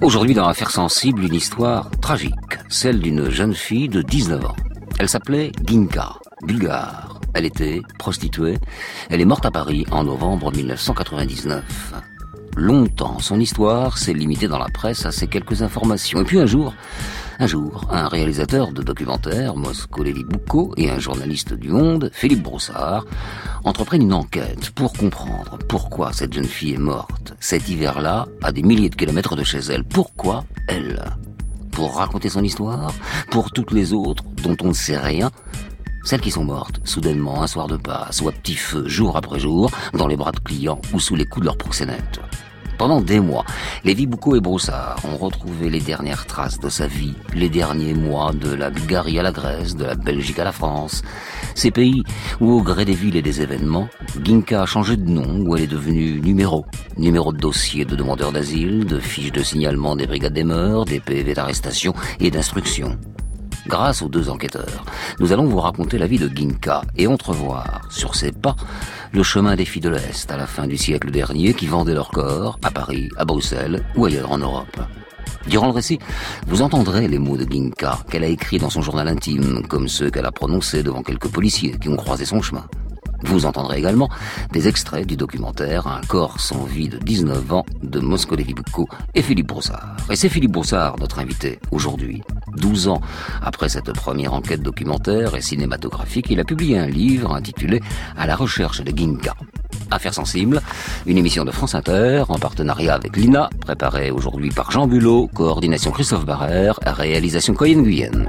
Aujourd'hui, dans Affaires sensibles, une histoire tragique, celle d'une jeune fille de 19 ans. Elle s'appelait Ginka, bulgare. Elle était prostituée. Elle est morte à Paris en novembre 1999. Longtemps, son histoire s'est limitée dans la presse à ces quelques informations. Et puis un jour, un jour, un réalisateur de documentaires, Mosco Lévy Boucault, et un journaliste du Monde, Philippe Broussard, entreprennent une enquête pour comprendre pourquoi cette jeune fille est morte cet hiver-là, à des milliers de kilomètres de chez elle. Pourquoi elle? Pour raconter son histoire? Pour toutes les autres dont on ne sait rien? Celles qui sont mortes, soudainement, un soir de passe, ou à petit feu, jour après jour, dans les bras de clients ou sous les coups de leurs proxénètes. Pendant des mois, Lévi Boucault et Broussard ont retrouvé les dernières traces de sa vie, les derniers mois de la Bulgarie à la Grèce, de la Belgique à la France. Ces pays où, au gré des villes et des événements, Ginka a changé de nom, où elle est devenue numéro. Numéro de dossier de demandeurs d'asile, de fiches de signalement des brigades des mœurs, des PV d'arrestation et d'instruction. Grâce aux deux enquêteurs, nous allons vous raconter la vie de Ginka et entrevoir, sur ses pas, le chemin des filles de l'Est à la fin du siècle dernier qui vendaient leur corps à Paris, à Bruxelles ou ailleurs en Europe. Durant le récit, vous entendrez les mots de Ginka qu'elle a écrits dans son journal intime, comme ceux qu'elle a prononcés devant quelques policiers qui ont croisé son chemin. Vous entendrez également des extraits du documentaire Un corps sans vie de 19 ans de Moscow Boucault et Philippe Broussard. Et c'est Philippe Broussard, notre invité, aujourd'hui. 12 ans après cette première enquête documentaire et cinématographique, il a publié un livre intitulé À la recherche de Ginka. Affaires sensibles, une émission de France Inter en partenariat avec l'INA, préparée aujourd'hui par Jean Bulot, coordination Christophe Barrère, réalisation Coyenne Guyenne.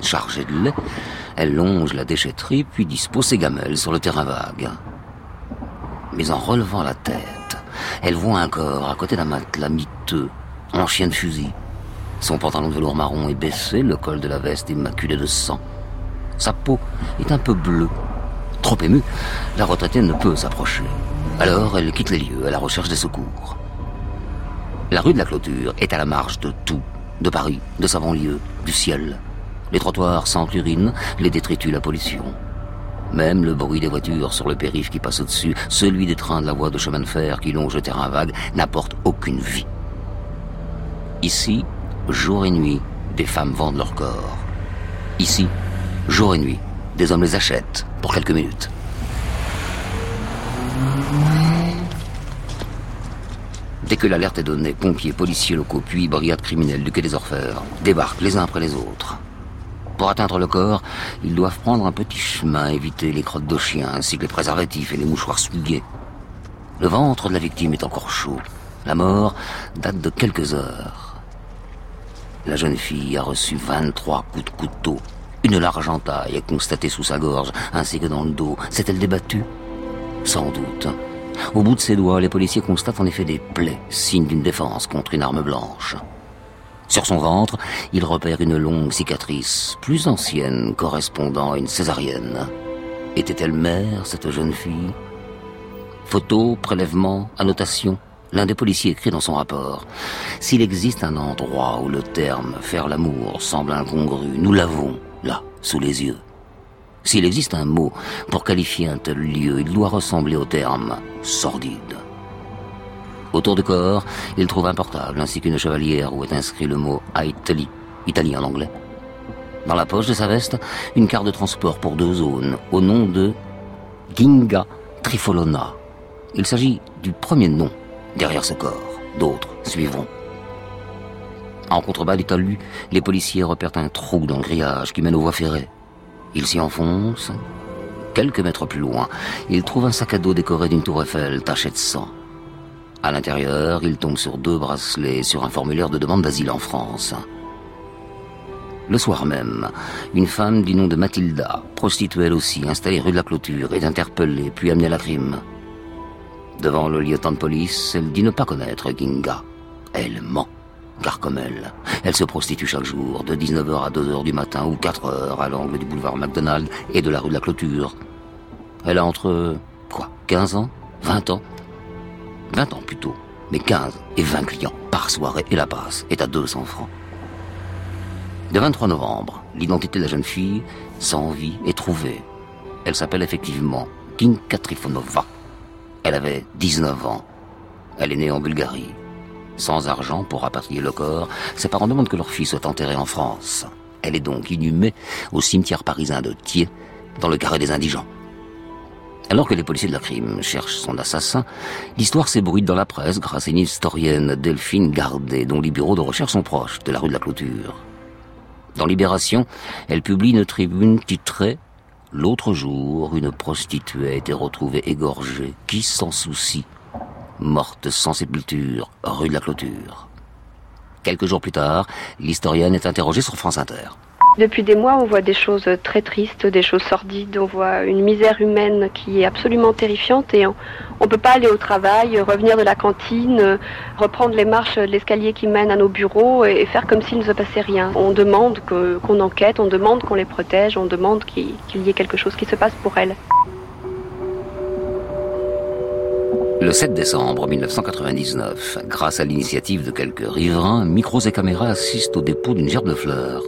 Chargée de lait, elle longe la déchetterie puis dispose ses gamelles sur le terrain vague. Mais en relevant la tête, elle voit un corps à côté d'un matelas miteux, en chien de fusil. Son pantalon de velours marron est baissé, le col de la veste immaculé de sang. Sa peau est un peu bleue. Trop émue, la retraitée ne peut s'approcher. Alors elle quitte les lieux à la recherche des secours. La rue de la Clôture est à la marge de tout, de Paris, de sa banlieue, du ciel. Les trottoirs sentent l'urine, les détritus la pollution. Même le bruit des voitures sur le périph' qui passe au-dessus, celui des trains de la voie de chemin de fer qui longe le terrain vague, n'apporte aucune vie. Ici, jour et nuit, des femmes vendent leur corps. Ici, jour et nuit, des hommes les achètent pour quelques minutes. Dès que l'alerte est donnée, pompiers, policiers locaux, puis brigades criminelles du quai des Orfèvres débarquent les uns après les autres. Pour atteindre le corps, ils doivent prendre un petit chemin, éviter les crottes de chien, ainsi que les préservatifs et les mouchoirs souillés. Le ventre de la victime est encore chaud. La mort date de quelques heures. La jeune fille a reçu 23 coups de couteau. Une large entaille est constatée sous sa gorge, ainsi que dans le dos. S'est-elle débattue? Sans doute. Au bout de ses doigts, les policiers constatent en effet des plaies, signe d'une défense contre une arme blanche. Sur son ventre, il repère une longue cicatrice, plus ancienne, correspondant à une césarienne. Était-elle mère, cette jeune fille? Photo, prélèvement, annotation L'un des policiers écrit dans son rapport S'il existe un endroit où le terme faire l'amour semble incongru, nous l'avons, là, sous les yeux. S'il existe un mot pour qualifier un tel lieu, il doit ressembler au terme sordide. Autour du corps, il trouve un portable ainsi qu'une chevalière où est inscrit le mot Italie, Italie en anglais. Dans la poche de sa veste, une carte de transport pour deux zones, au nom de Ginga Trifolona. Il s'agit du premier nom derrière ce corps. D'autres suivront. En contrebas du talus, les policiers repèrent un trou dans le grillage qui mène aux voies ferrées. Ils s'y enfoncent. Quelques mètres plus loin, ils trouvent un sac à dos décoré d'une tour Eiffel taché de sang. À l'intérieur, il tombe sur deux bracelets sur un formulaire de demande d'asile en France. Le soir même, une femme du nom de Mathilda, prostituée elle aussi, installée rue de la Clôture, est interpellée puis amenée à la crime. Devant le lieutenant de police, elle dit ne pas connaître Ginga. Elle ment. Car comme elle, elle se prostitue chaque jour, de 19h à 2h du matin ou 4h à l'angle du boulevard McDonald et de la rue de la Clôture. Elle a entre, quoi, 15 ans 20 ans? 20 ans plutôt, mais 15 et 20 clients par soirée et la passe est à 200 francs. Le 23 novembre, l'identité de la jeune fille, sans vie, est trouvée. Elle s'appelle effectivement Kinka Trifonova. Elle avait 19 ans. Elle est née en Bulgarie. Sans argent pour rapatrier le corps, ses parents demandent que leur fille soit enterrée en France. Elle est donc inhumée au cimetière parisien de Thiers, dans le carré des indigents. Alors que les policiers de la crime cherchent son assassin, l'histoire s'ébruite dans la presse grâce à une historienne, Delphine Gardet, dont les bureaux de recherche sont proches de la rue de la Clôture. Dans Libération, elle publie une tribune titrée L'autre jour, une prostituée a été retrouvée égorgée. Qui s'en soucie? Morte sans sépulture, rue de la Clôture. Quelques jours plus tard, l'historienne est interrogée sur France Inter. Depuis des mois, on voit des choses très tristes, des choses sordides, on voit une misère humaine qui est absolument terrifiante et on ne peut pas aller au travail, revenir de la cantine, reprendre les marches de l'escalier qui mènent à nos bureaux et faire comme s'il ne se passait rien. On demande qu'on enquête, on demande qu'on les protège, on demande qu'il y ait quelque chose qui se passe pour elles. Le 7 décembre 1999, grâce à l'initiative de quelques riverains, micros et caméras assistent au dépôt d'une gerbe de fleurs.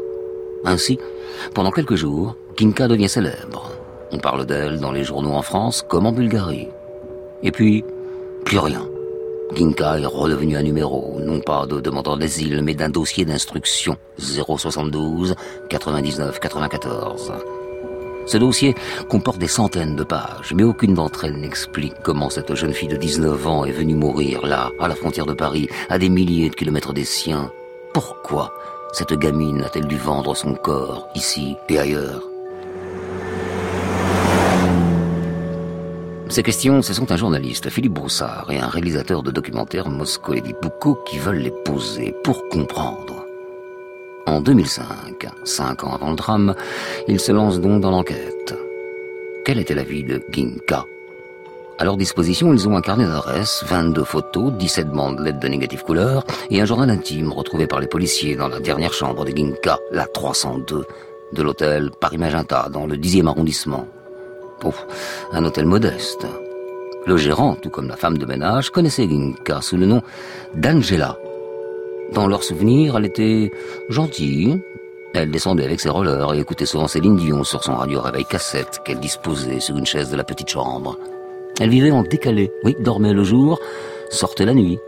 Ainsi, pendant quelques jours, Kinka devient célèbre. On parle d'elle dans les journaux en France comme en Bulgarie. Et puis, plus rien. Ginka est redevenu un numéro, non pas de demandeur d'asile, mais d'un dossier d'instruction 072 99 94. Ce dossier comporte des centaines de pages, mais aucune d'entre elles n'explique comment cette jeune fille de 19 ans est venue mourir là, à la frontière de Paris, à des milliers de kilomètres des siens. Pourquoi cette gamine a-t-elle dû vendre son corps, ici et ailleurs Ces questions, ce sont un journaliste, Philippe Broussard, et un réalisateur de documentaires, Moscou et Boucault, qui veulent les poser pour comprendre. En 2005, cinq ans avant le drame, ils se lancent donc dans l'enquête. Quelle était la vie de Ginka? À leur disposition, ils ont un carnet d'adresses, 22 photos, 17 bandelettes de négative couleur et un journal intime retrouvé par les policiers dans la dernière chambre de Ginka, la 302, de l'hôtel Paris-Magenta, dans le 10e arrondissement. Ouf, un hôtel modeste. Le gérant, tout comme la femme de ménage, connaissait Ginka sous le nom d'Angela, dans leurs souvenirs, elle était gentille. Elle descendait avec ses rollers et écoutait souvent Céline Dion sur son radio réveil cassette qu'elle disposait sur une chaise de la petite chambre. Elle vivait en décalé, oui, dormait le jour, sortait la nuit.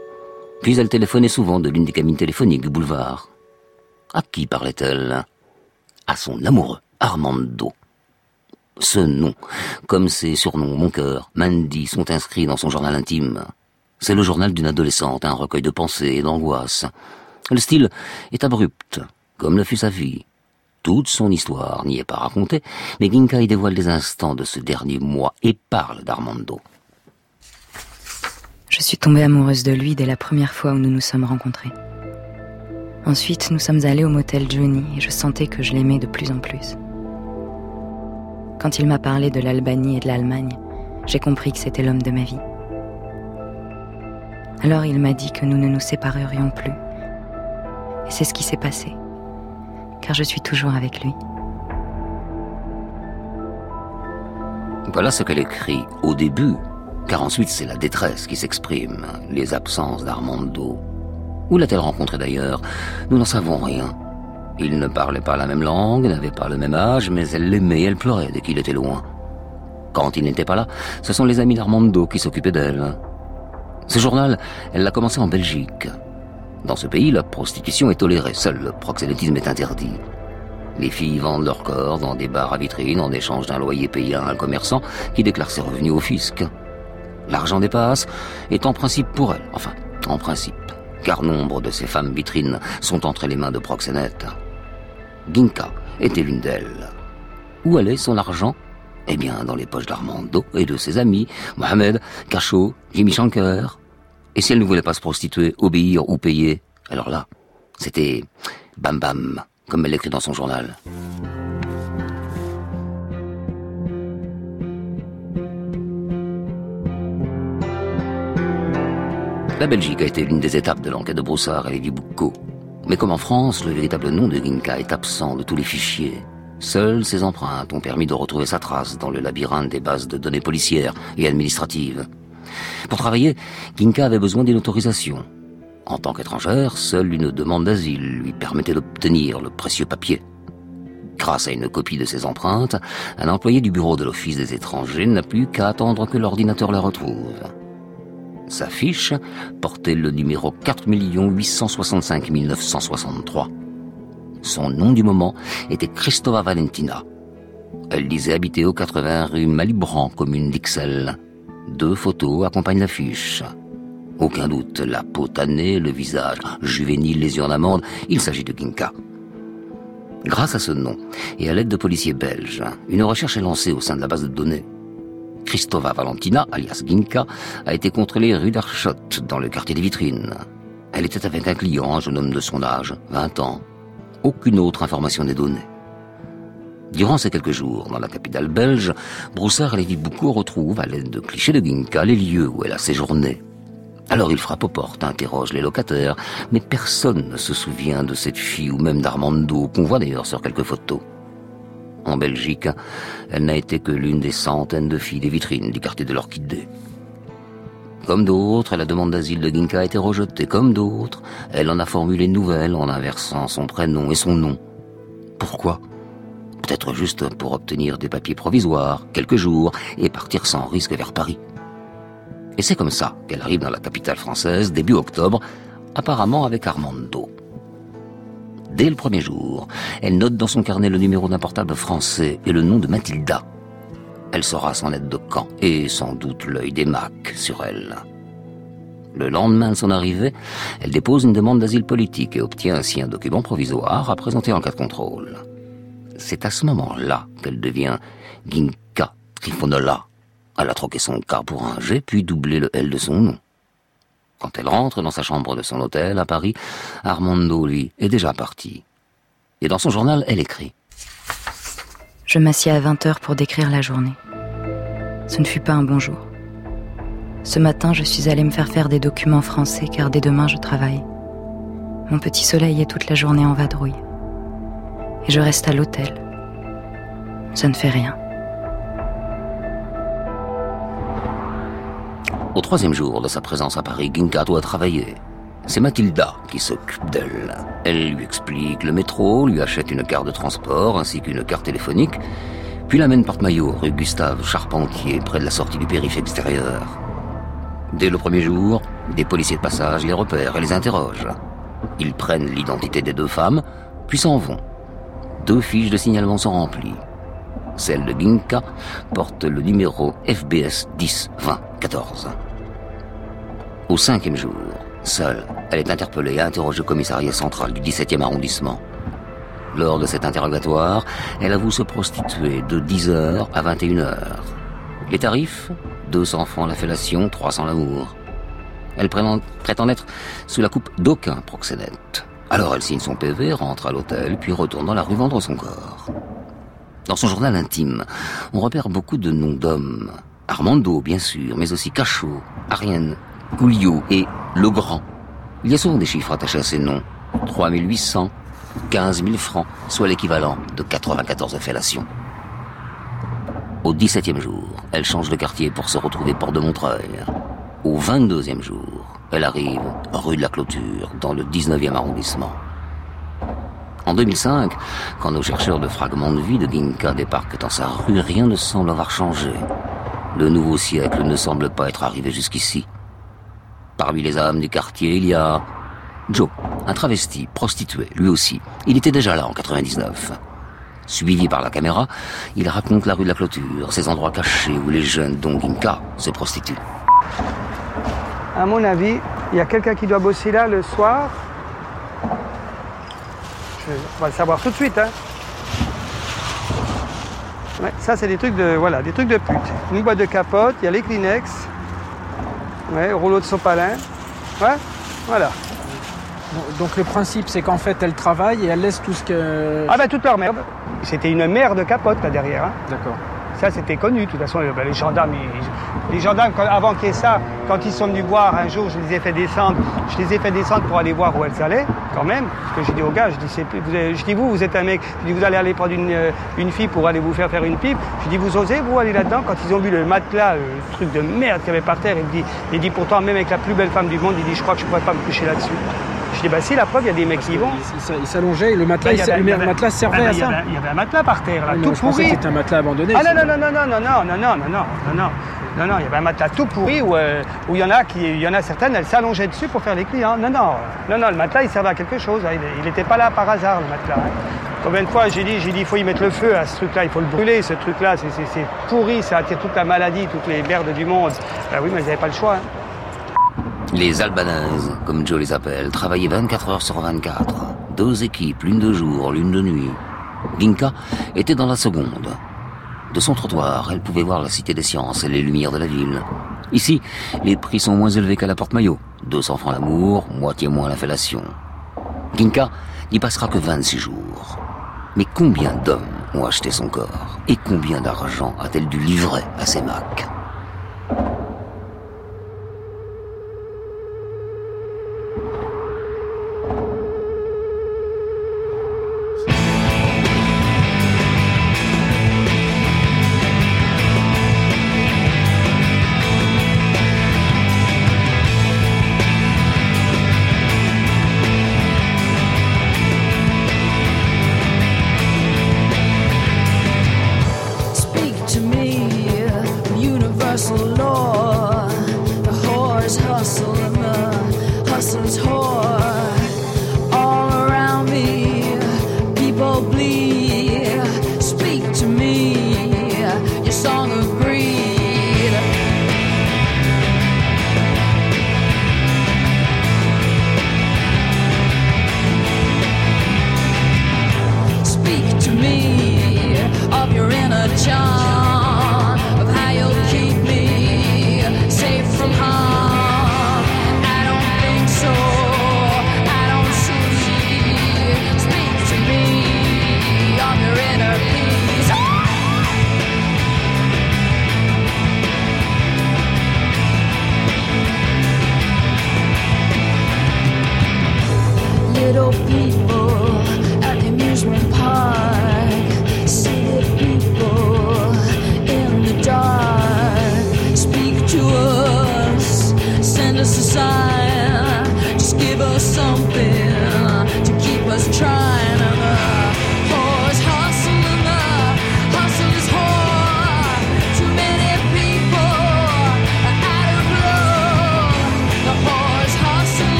Puis elle téléphonait souvent de l'une des cabines téléphoniques du boulevard. À qui parlait-elle? À son amoureux, Armando. Ce nom, comme ses surnoms, mon cœur, Mandy, sont inscrits dans son journal intime. C'est le journal d'une adolescente, un recueil de pensées et d'angoisses. Le style est abrupt, comme le fut sa vie. Toute son histoire n'y est pas racontée, mais Ginka y dévoile des instants de ce dernier mois et parle d'Armando. Je suis tombée amoureuse de lui dès la première fois où nous nous sommes rencontrés. Ensuite, nous sommes allés au motel Johnny et je sentais que je l'aimais de plus en plus. Quand il m'a parlé de l'Albanie et de l'Allemagne, j'ai compris que c'était l'homme de ma vie. Alors il m'a dit que nous ne nous séparerions plus. Et c'est ce qui s'est passé, car je suis toujours avec lui. Voilà ce qu'elle écrit au début, car ensuite c'est la détresse qui s'exprime, les absences d'Armando. Où l'a-t-elle rencontré d'ailleurs? Nous n'en savons rien. Il ne parlait pas la même langue, n'avait pas le même âge, mais elle l'aimait elle pleurait dès qu'il était loin. Quand il n'était pas là, ce sont les amis d'Armando qui s'occupaient d'elle. Ce journal, elle l'a commencé en Belgique. Dans ce pays, la prostitution est tolérée, seul le proxénétisme est interdit. Les filles vendent leur corps dans des bars à vitrine en échange d'un loyer payé à un commerçant qui déclare ses revenus au fisc. L'argent dépasse est en principe pour elle, enfin, en principe, car nombre de ces femmes vitrines sont entre les mains de proxénètes. Ginka était l'une d'elles. Où allait son argent? Eh bien, dans les poches d'Armando et de ses amis, Mohamed, Cachot, Jimmy Shanker. Et si elle ne voulait pas se prostituer, obéir ou payer, alors là, c'était bam bam, comme elle l'écrit dans son journal. La Belgique a été l'une des étapes de l'enquête de Broussard et Lévi Boucault. Mais comme en France, le véritable nom de Ginka est absent de tous les fichiers. Seules ses empreintes ont permis de retrouver sa trace dans le labyrinthe des bases de données policières et administratives. Pour travailler, Ginka avait besoin d'une autorisation. En tant qu'étrangère, seule une demande d'asile lui permettait d'obtenir le précieux papier. Grâce à une copie de ses empreintes, un employé du bureau de l'Office des étrangers n'a plus qu'à attendre que l'ordinateur la retrouve. Sa fiche portait le numéro 4 865 963. Son nom du moment était Christova Valentina. Elle disait habiter au 80 rue Malibran, commune d'Ixelles. Deux photos accompagnent l'affiche. Aucun doute, la peau tannée, le visage juvénile, les yeux en amande, il s'agit de Ginka. Grâce à ce nom, et à l'aide de policiers belges, une recherche est lancée au sein de la base de données. Christova Valentina, alias Ginka, a été contrôlée rue d'Archot, dans le quartier des Vitrines. Elle était avec un client, un jeune homme de son âge, 20 ans. Aucune autre information n'est donnée. Durant ces quelques jours, dans la capitale belge, Broussard et Lévi Boucault retrouvent, à l'aide de clichés de Ginka, les lieux où elle a séjourné. Alors il frappe aux portes, interroge les locataires, mais personne ne se souvient de cette fille ou même d'Armando, qu'on voit d'ailleurs sur quelques photos. En Belgique, elle n'a été que l'une des centaines de filles des vitrines du quartier de l'Orchidée. Comme d'autres, la demande d'asile de Ginka a été rejetée. Comme d'autres, elle en a formulé une nouvelle en inversant son prénom et son nom. Pourquoi? Peut-être juste pour obtenir des papiers provisoires, quelques jours, et partir sans risque vers Paris. Et c'est comme ça qu'elle arrive dans la capitale française début octobre, apparemment avec Armando. Dès le premier jour, elle note dans son carnet le numéro d'un portable français et le nom de Mathilda. Elle saura son aide de camp et sans doute l'œil des Macs sur elle. Le lendemain de son arrivée, elle dépose une demande d'asile politique et obtient ainsi un document provisoire à présenter en cas de contrôle. C'est à ce moment-là qu'elle devient Ginka Trifonola, elle a troqué son K pour un G, puis doublé le L de son nom. Quand elle rentre dans sa chambre de son hôtel à Paris, Armando, lui, est déjà parti. Et dans son journal, elle écrit. Je m'assieds à 20 heures pour décrire la journée. Ce ne fut pas un bon jour. Ce matin, je suis allée me faire faire des documents français car dès demain, je travaille. Mon petit soleil est toute la journée en vadrouille. Et je reste à l'hôtel. Ça ne fait rien. Au troisième jour de sa présence à Paris, Ginka doit travailler. C'est Mathilda qui s'occupe d'elle. Elle lui explique le métro, lui achète une carte de transport ainsi qu'une carte téléphonique, puis l'amène porte-maillot rue Gustave Charpentier, près de la sortie du périph' extérieur. Dès le premier jour, des policiers de passage les repèrent et les interrogent. Ils prennent l'identité des deux femmes, puis s'en vont. Deux fiches de signalement sont remplies. Celle de Ginka porte le numéro FBS 10 20 14. Au cinquième jour, seule, elle est interpellée et interrogée au commissariat central du 17e arrondissement. Lors de cet interrogatoire, elle avoue se prostituer de 10h à 21h. Les tarifs? 200 francs la fellation, 300 l'amour. Elle prétend être sous la coupe d'aucun proxénète. Alors elle signe son PV, rentre à l'hôtel, puis retourne dans la rue vendre son corps. Dans son journal intime, on repère beaucoup de noms d'hommes. Armando, bien sûr, mais aussi Cachot, Ariane, Gouliot et Legrand. Il y a souvent des chiffres attachés à ces noms. 3800, 15 000 francs, soit l'équivalent de 94 fellations. Au 17e jour, elle change de quartier pour se retrouver port de Montreuil. Au 22e jour, elle arrive rue de la Clôture, dans le 19e arrondissement. En 2005, quand nos chercheurs de fragments de vie de Ginka débarquent dans sa rue, rien ne semble avoir changé. Le nouveau siècle ne semble pas être arrivé jusqu'ici. Parmi les âmes du quartier, il y a Joe, un travesti, prostitué, lui aussi. Il était déjà là en 99. Suivi par la caméra, il raconte la rue de la clôture, ces endroits cachés où les jeunes, dont Ginka, se prostituent. À mon avis, il y a quelqu'un qui doit bosser là le soir on va le savoir tout de suite. Hein. ça, c'est des trucs de voilà, des trucs de pute. Une boîte de capote, il y a les Kleenex, ouais, rouleau de sopalin. Ouais, voilà. Donc le principe, c'est qu'en fait, elle travaille et elle laisse tout ce que... Ah ben toute leur merde. C'était une mer de capote là derrière. Hein. D'accord. Ça, c'était connu. De toute façon, ben, les gendarmes, les gendarmes, avant qu'il y ait ça, quand ils sont venus voir un jour, je les ai fait descendre. Je les ai fait descendre pour aller voir où elles allaient, quand même. Parce que j'ai dit aux gars, je dis, vous, je dis vous, vous êtes un mec. Je dis vous allez aller prendre une, euh, une fille pour aller vous faire faire une pipe. Je dis vous osez vous aller là-dedans quand ils ont vu le matelas, le truc de merde qu'il y avait par terre. Il dit, il dit pourtant même avec la plus belle femme du monde, il dit je crois que je pourrais pas me coucher là-dessus. Je dis, bah si, la preuve, il y a des mecs qui y vont. Il s'allongeait, le matelas, bah, le matelas servait à ça. Il y avait un matelas par terre, là, tout je pourri. C'était un matelas abandonné. Ah non, non, non, non, non, non, non, non, non, non, non, non. Non, non, il y avait un matelas tout pourri où, euh, où il y en a qui, il y en a certaines, elles s'allongeaient dessus pour faire les clients. Non, non, non, non, le matelas, il servait à quelque chose. Hein. Il n'était pas là par hasard, le matelas. Hein. Combien de fois j'ai dit, j'ai dit, il faut y mettre le feu à ce truc-là, il faut le brûler, ce truc-là, c'est pourri, ça attire toute la maladie, toutes les merdes du monde. Ben oui, mais ils n'avaient pas le choix. Hein. Les Albanaises, comme Joe les appelle, travaillaient 24 heures sur 24. Deux équipes, l'une de jour, l'une de nuit. Ginka était dans la seconde. De son trottoir, elle pouvait voir la cité des sciences et les lumières de la ville. Ici, les prix sont moins élevés qu'à la porte-maillot. 200 francs l'amour, moitié moins la fellation. Ginka n'y passera que 26 jours. Mais combien d'hommes ont acheté son corps? Et combien d'argent a-t-elle dû livrer à ses macs?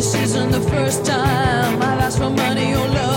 This isn't the first time I've asked for money or love.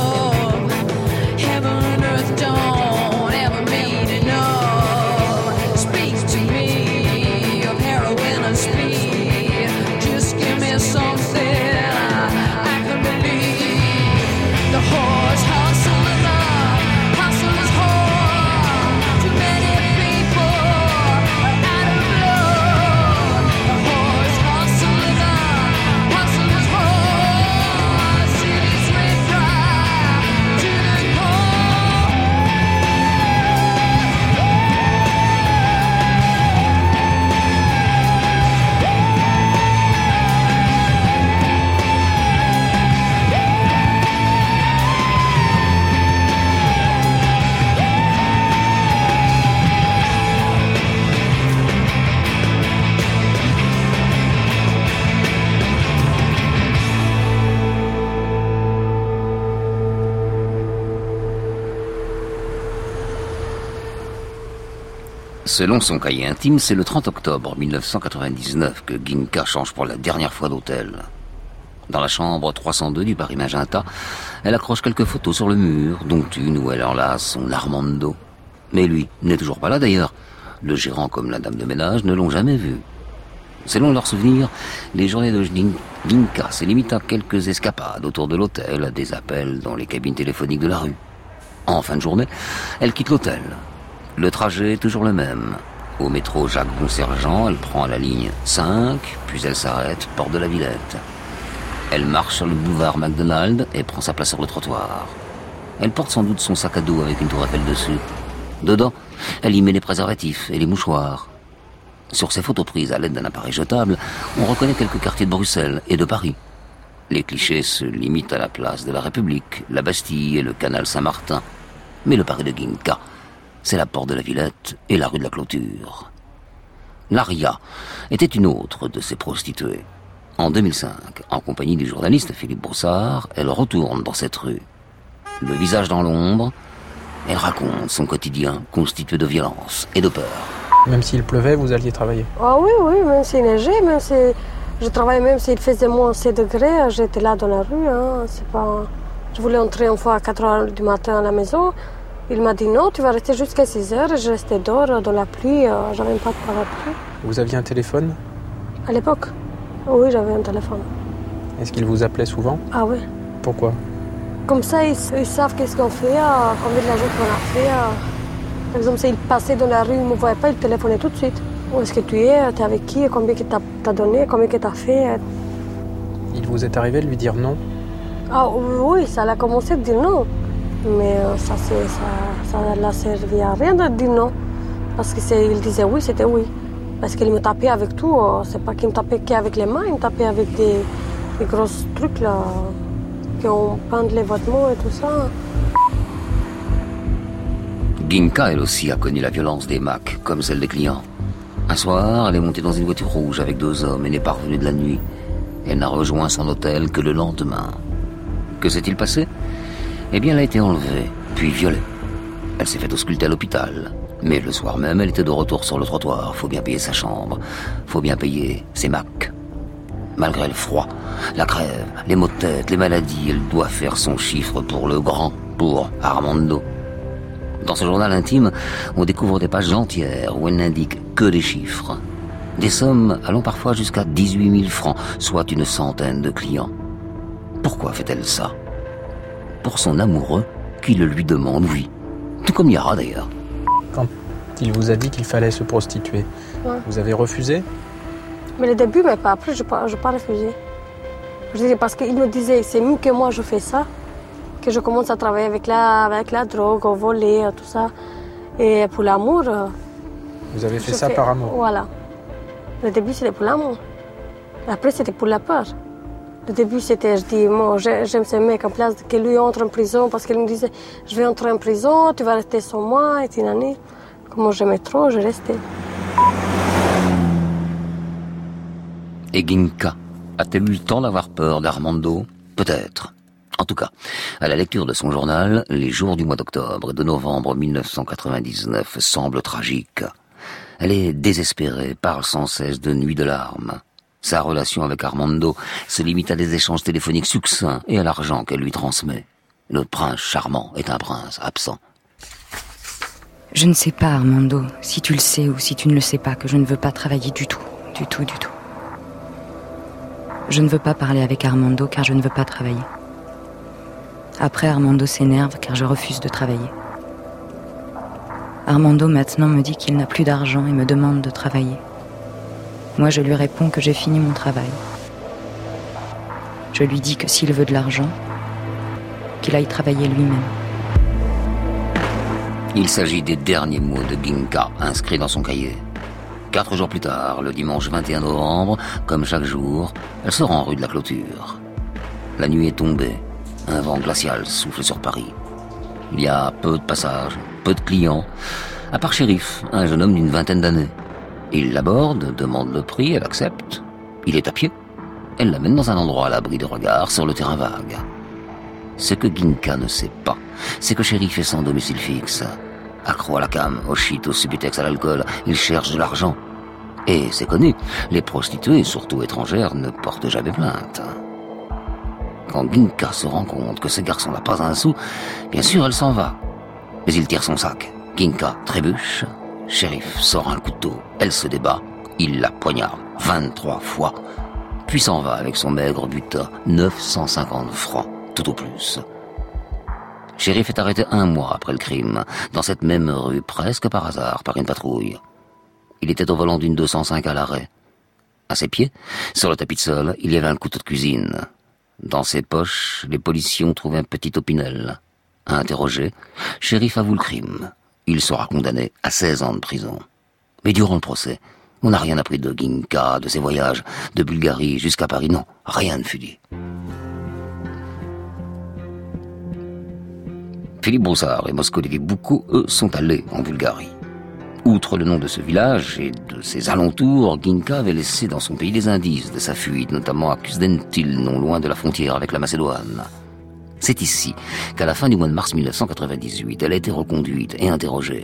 Selon son cahier intime, c'est le 30 octobre 1999 que Ginka change pour la dernière fois d'hôtel. Dans la chambre 302 du Paris Magenta, elle accroche quelques photos sur le mur, dont une où elle enlace son Armando. Mais lui n'est toujours pas là d'ailleurs. Le gérant comme la dame de ménage ne l'ont jamais vu. Selon leurs souvenirs, les journées de Ginka se limitent à quelques escapades autour de l'hôtel, à des appels dans les cabines téléphoniques de la rue. En fin de journée, elle quitte l'hôtel. Le trajet est toujours le même. Au métro Jacques Bonsergent, elle prend la ligne 5, puis elle s'arrête, porte de la Villette. Elle marche sur le boulevard McDonald et prend sa place sur le trottoir. Elle porte sans doute son sac à dos avec une tour Eiffel dessus. Dedans, elle y met les préservatifs et les mouchoirs. Sur ces photos prises à l'aide d'un appareil jetable, on reconnaît quelques quartiers de Bruxelles et de Paris. Les clichés se limitent à la place de la République, la Bastille et le canal Saint-Martin. Mais le Paris de Ginka, c'est la porte de la Villette et la rue de la Clôture. Laria était une autre de ces prostituées. En 2005, en compagnie du journaliste Philippe Broussard, elle retourne dans cette rue. Le visage dans l'ombre, elle raconte son quotidien constitué de violence et de peur. Même s'il pleuvait, vous alliez travailler Ah oui, oui, même s'il neigeait, même si je travaillais, même s'il faisait moins 7 degrés, j'étais là dans la rue. Hein. C'est pas... Je voulais entrer une fois à 4 heures du matin à la maison. Il m'a dit non, tu vas rester jusqu'à 6 heures. Je restais dehors dans la pluie, euh, j'avais pas de parapluie. Vous aviez un téléphone À l'époque oui, j'avais un téléphone. Est-ce qu'il vous appelait souvent? Ah oui. Pourquoi? Comme ça, ils, savent qu'est-ce qu'on fait, euh, combien d'argent qu'on a fait. Par exemple, s'ils passaient dans la rue, ils ne me voyaient pas, ils téléphonaient tout de suite. Où est-ce que tu es? Tu es avec qui? Combien tu as donné? Combien tu as fait? Il vous est arrivé de lui dire non? Ah oui, ça a commencé à dire non. Mais euh, ça ne ça, servi à rien de dire non. Parce qu'il disait oui, c'était oui. Parce qu'il me tapait avec tout. Euh, c'est pas qu'il me tapait qu'avec les mains, il me tapait avec des, gros trucs là, qui ont peint les vêtements et tout ça. Ginka, elle aussi, a connu la violence des Macs, comme celle des clients. Un soir, elle est montée dans une voiture rouge avec deux hommes et n'est pas revenue de la nuit. Elle n'a rejoint son hôtel que le lendemain. Que s'est-il passé? Eh bien, elle a été enlevée, puis violée. Elle s'est fait ausculter à l'hôpital. Mais le soir même, elle était de retour sur le trottoir. Faut bien payer sa chambre. Faut bien payer ses macs. Malgré le froid, la crève, les maux de tête, les maladies, elle doit faire son chiffre pour le grand, pour Armando. Dans ce journal intime, on découvre des pages entières où elle n'indique que des chiffres. Des sommes allant parfois jusqu'à 18 000 francs, soit une centaine de clients. Pourquoi fait-elle ça? Pour son amoureux qui le lui demande, oui. Tout comme Yara d'ailleurs. Quand il vous a dit qu'il fallait se prostituer, vous avez refusé? Mais le début, mais pas après, je n'ai pas, pas refusé. Je disais parce qu'il me disait, c'est mieux que moi je fais ça, que je commence à travailler avec la, avec la drogue, au voler, tout ça. Et pour l'amour. Euh, vous avez fait ça par amour Voilà. Le début, c'était pour l'amour. Après, c'était pour la peur. Le début, c'était, je dis, moi, j'aime ce mec en place que lui entre en prison parce qu'il me disait, je vais entrer en prison, tu vas rester sans moi, et tinani. Comme j'aimais trop, je restais. Et Ginka, a-t-elle eu le temps d'avoir peur d'Armando? Peut-être. En tout cas, à la lecture de son journal, les jours du mois d'octobre et de novembre 1999 semblent tragiques. Elle est désespérée, parle sans cesse de nuits de larmes. Sa relation avec Armando se limite à des échanges téléphoniques succincts et à l'argent qu'elle lui transmet. Le prince charmant est un prince absent. Je ne sais pas, Armando, si tu le sais ou si tu ne le sais pas, que je ne veux pas travailler du tout, du tout, du tout. Je ne veux pas parler avec Armando car je ne veux pas travailler. Après, Armando s'énerve car je refuse de travailler. Armando maintenant me dit qu'il n'a plus d'argent et me demande de travailler. Moi, je lui réponds que j'ai fini mon travail. Je lui dis que s'il veut de l'argent, qu'il aille travailler lui-même. Il s'agit des derniers mots de Ginka inscrits dans son cahier. Quatre jours plus tard, le dimanche 21 novembre, comme chaque jour, elle se rend rue de la Clôture. La nuit est tombée. Un vent glacial souffle sur Paris. Il y a peu de passages, peu de clients, à part Shérif, un jeune homme d'une vingtaine d'années. Il l'aborde, demande le prix, elle accepte. Il est à pied. Elle l'amène dans un endroit à l'abri de regard sur le terrain vague. Ce que Ginka ne sait pas, c'est que Shérif est sans domicile fixe. accro à la cam, au shit, au subutex, à l'alcool. Il cherche de l'argent. Et c'est connu, les prostituées, surtout étrangères, ne portent jamais plainte. Quand Ginka se rend compte que ce garçon n'a pas un sou, bien sûr elle s'en va. Mais il tire son sac. Ginka trébuche. Shérif sort un couteau. Elle se débat. Il la poignarde 23 fois. Puis s'en va avec son maigre butin, 950 francs, tout au plus. Shérif est arrêté un mois après le crime, dans cette même rue, presque par hasard, par une patrouille. Il était au volant d'une 205 à l'arrêt. À ses pieds, sur le tapis de sol, il y avait un couteau de cuisine. Dans ses poches, les policiers ont trouvé un petit opinel. À interroger, Shérif avoue le crime. Il sera condamné à 16 ans de prison. Mais durant le procès, on n'a rien appris de Ginka, de ses voyages, de Bulgarie jusqu'à Paris. Non, rien ne fut dit. Philippe Broussard et Moscou-Lévy Boucault, eux, sont allés en Bulgarie. Outre le nom de ce village et de ses alentours, Ginka avait laissé dans son pays des indices de sa fuite, notamment à Kusdentil, non loin de la frontière avec la Macédoine. C'est ici qu'à la fin du mois de mars 1998, elle a été reconduite et interrogée.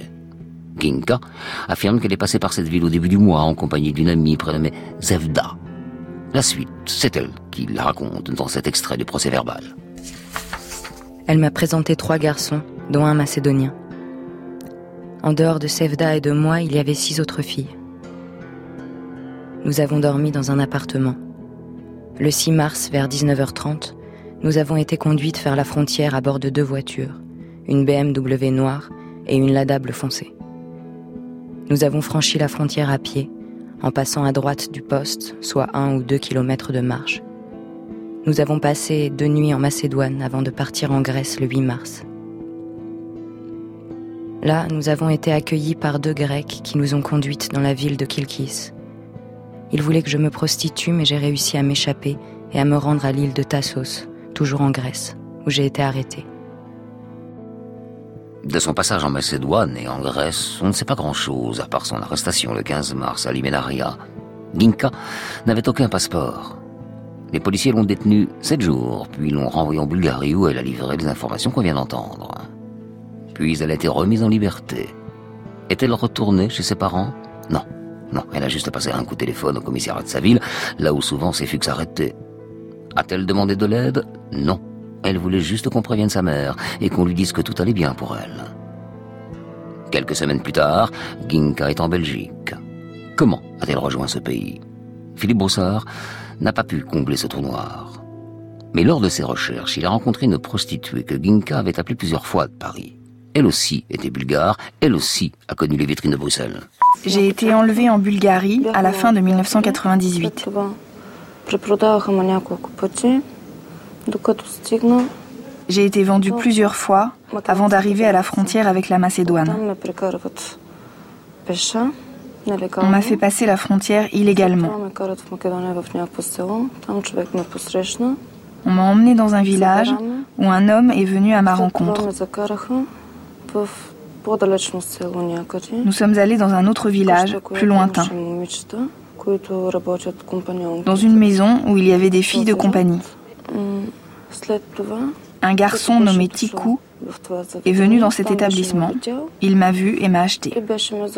Ginka affirme qu'elle est passée par cette ville au début du mois en compagnie d'une amie prénommée Zevda. La suite, c'est elle qui la raconte dans cet extrait du procès verbal. Elle m'a présenté trois garçons, dont un macédonien. En dehors de Sevda et de moi, il y avait six autres filles. Nous avons dormi dans un appartement. Le 6 mars, vers 19h30, nous avons été conduites vers la frontière à bord de deux voitures, une BMW noire et une Lada bleu foncé. Nous avons franchi la frontière à pied, en passant à droite du poste, soit un ou deux kilomètres de marche. Nous avons passé deux nuits en Macédoine avant de partir en Grèce le 8 mars. Là, nous avons été accueillis par deux Grecs qui nous ont conduites dans la ville de Kilkis. Ils voulaient que je me prostitue, mais j'ai réussi à m'échapper et à me rendre à l'île de Tassos, toujours en Grèce, où j'ai été arrêtée. De son passage en Macédoine et en Grèce, on ne sait pas grand-chose, à part son arrestation le 15 mars à Limenaria. Ginka n'avait aucun passeport. Les policiers l'ont détenue sept jours, puis l'ont renvoyée en Bulgarie où elle a livré les informations qu'on vient d'entendre. Puis elle a été remise en liberté. Est-elle retournée chez ses parents? Non. Non, elle a juste passé un coup de téléphone au commissariat de sa ville, là où souvent ses fugues s'arrêtaient. A-t-elle demandé de l'aide Non. Elle voulait juste qu'on prévienne sa mère et qu'on lui dise que tout allait bien pour elle. Quelques semaines plus tard, Ginka est en Belgique. Comment a-t-elle rejoint ce pays Philippe Broussard n'a pas pu combler ce trou noir. Mais lors de ses recherches, il a rencontré une prostituée que Ginka avait appelée plusieurs fois de Paris. Elle aussi était bulgare, elle aussi a connu les vitrines de Bruxelles. J'ai été enlevée en Bulgarie à la fin de 1998. J'ai été vendue plusieurs fois avant d'arriver à la frontière avec la Macédoine. On m'a fait passer la frontière illégalement. On m'a emmené dans un village où un homme est venu à ma rencontre. Nous sommes allés dans un autre village, plus lointain, dans une maison où il y avait des filles de compagnie. Un garçon nommé Tiku est venu dans cet établissement. Il m'a vu et m'a acheté.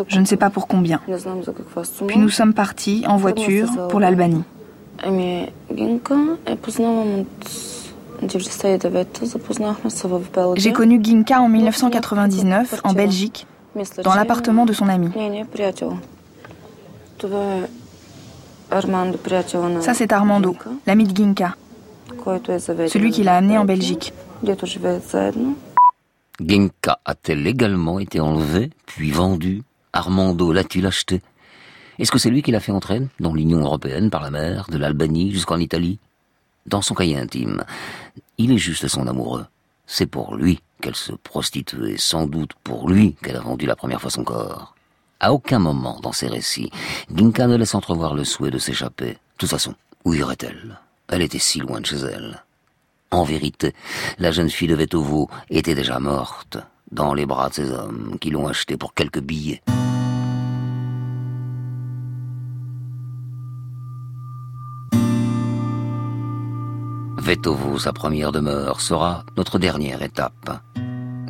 Je ne sais pas pour combien. Puis nous sommes partis en voiture pour l'Albanie. J'ai connu Ginka en 1999 en Belgique, dans l'appartement de son ami. Ça, c'est Armando, l'ami de Ginka, celui qui l'a amené en Belgique. Ginka a-t-elle également été enlevée, puis vendue? Armando l'a-t-il acheté Est-ce que c'est lui qui l'a fait entrer dans l'Union européenne par la mer, de l'Albanie jusqu'en Italie? Dans son cahier intime, il est juste son amoureux. C'est pour lui qu'elle se prostituait, sans doute pour lui qu'elle a vendu la première fois son corps. À aucun moment dans ses récits, Ginka ne laisse entrevoir le souhait de s'échapper. De toute façon, où irait-elle Elle était si loin de chez elle. En vérité, la jeune fille de Vetovo était déjà morte, dans les bras de ces hommes qui l'ont achetée pour quelques billets. Vetovo, sa première demeure, sera notre dernière étape.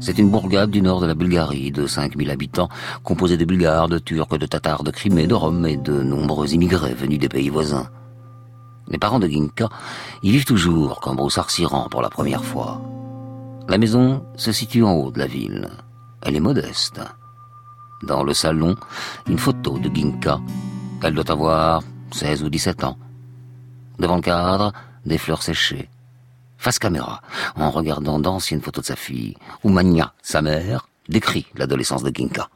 C'est une bourgade du nord de la Bulgarie de 5000 habitants, composée de Bulgares, de Turcs, de Tatars, de Crimée, de Rome et de nombreux immigrés venus des pays voisins. Les parents de Ginka y vivent toujours quand Broussard s'y rend pour la première fois. La maison se situe en haut de la ville. Elle est modeste. Dans le salon, une photo de Ginka. Elle doit avoir 16 ou 17 ans. Devant le cadre, des fleurs séchées face caméra, en regardant d'anciennes photos de sa fille, où Mania, sa mère, décrit l'adolescence de Ginka.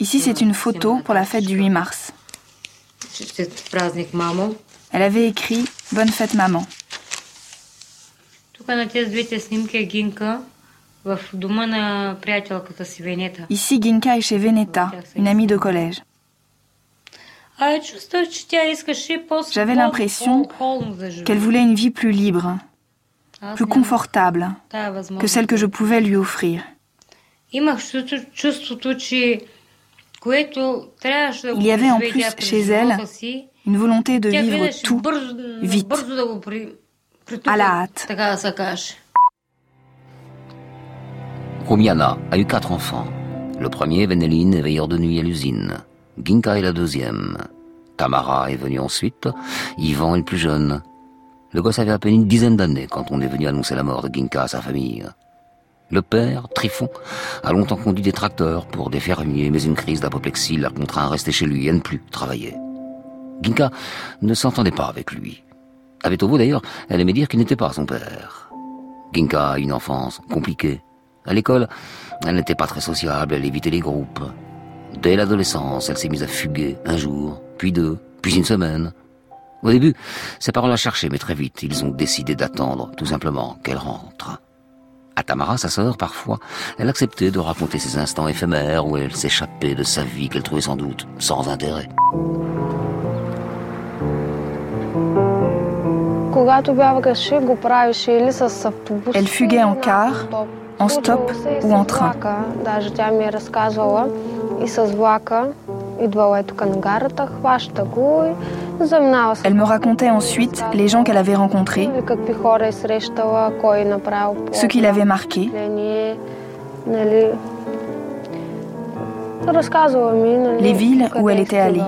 Ici, c'est une photo pour la fête du 8 mars. Elle avait écrit Bonne fête, maman. Ici, Ginka est chez Veneta, une amie de collège. J'avais l'impression qu'elle voulait une vie plus libre, plus confortable que celle que je pouvais lui offrir. Il y avait en plus chez elle une volonté de vivre tout vite, à la hâte. Rumiana a eu quatre enfants. Le premier, Veneline, est veilleur de nuit à l'usine. Ginka est la deuxième. Tamara est venue ensuite. Yvan est le plus jeune. Le gosse avait à peine une dizaine d'années quand on est venu annoncer la mort de Ginka à sa famille. Le père, Trifon, a longtemps conduit des tracteurs pour des fermiers, mais une crise d'apoplexie l'a contraint à rester chez lui et ne plus travailler. Ginka ne s'entendait pas avec lui. Avec Tovo d'ailleurs, elle aimait dire qu'il n'était pas son père. Ginka a une enfance compliquée. À l'école, elle n'était pas très sociable, elle évitait les groupes. Dès l'adolescence, elle s'est mise à fuguer, un jour, puis deux, puis une semaine. Au début, ses parents la cherchaient, mais très vite, ils ont décidé d'attendre, tout simplement, qu'elle rentre. À Tamara, sa sœur, parfois, elle acceptait de raconter ces instants éphémères où elle s'échappait de sa vie qu'elle trouvait sans doute sans intérêt. Elle fuguait en car, en stop ou en train. Elle me racontait ensuite les gens qu'elle avait rencontrés, ce qui l'avait marqué. Les villes où elle était allée.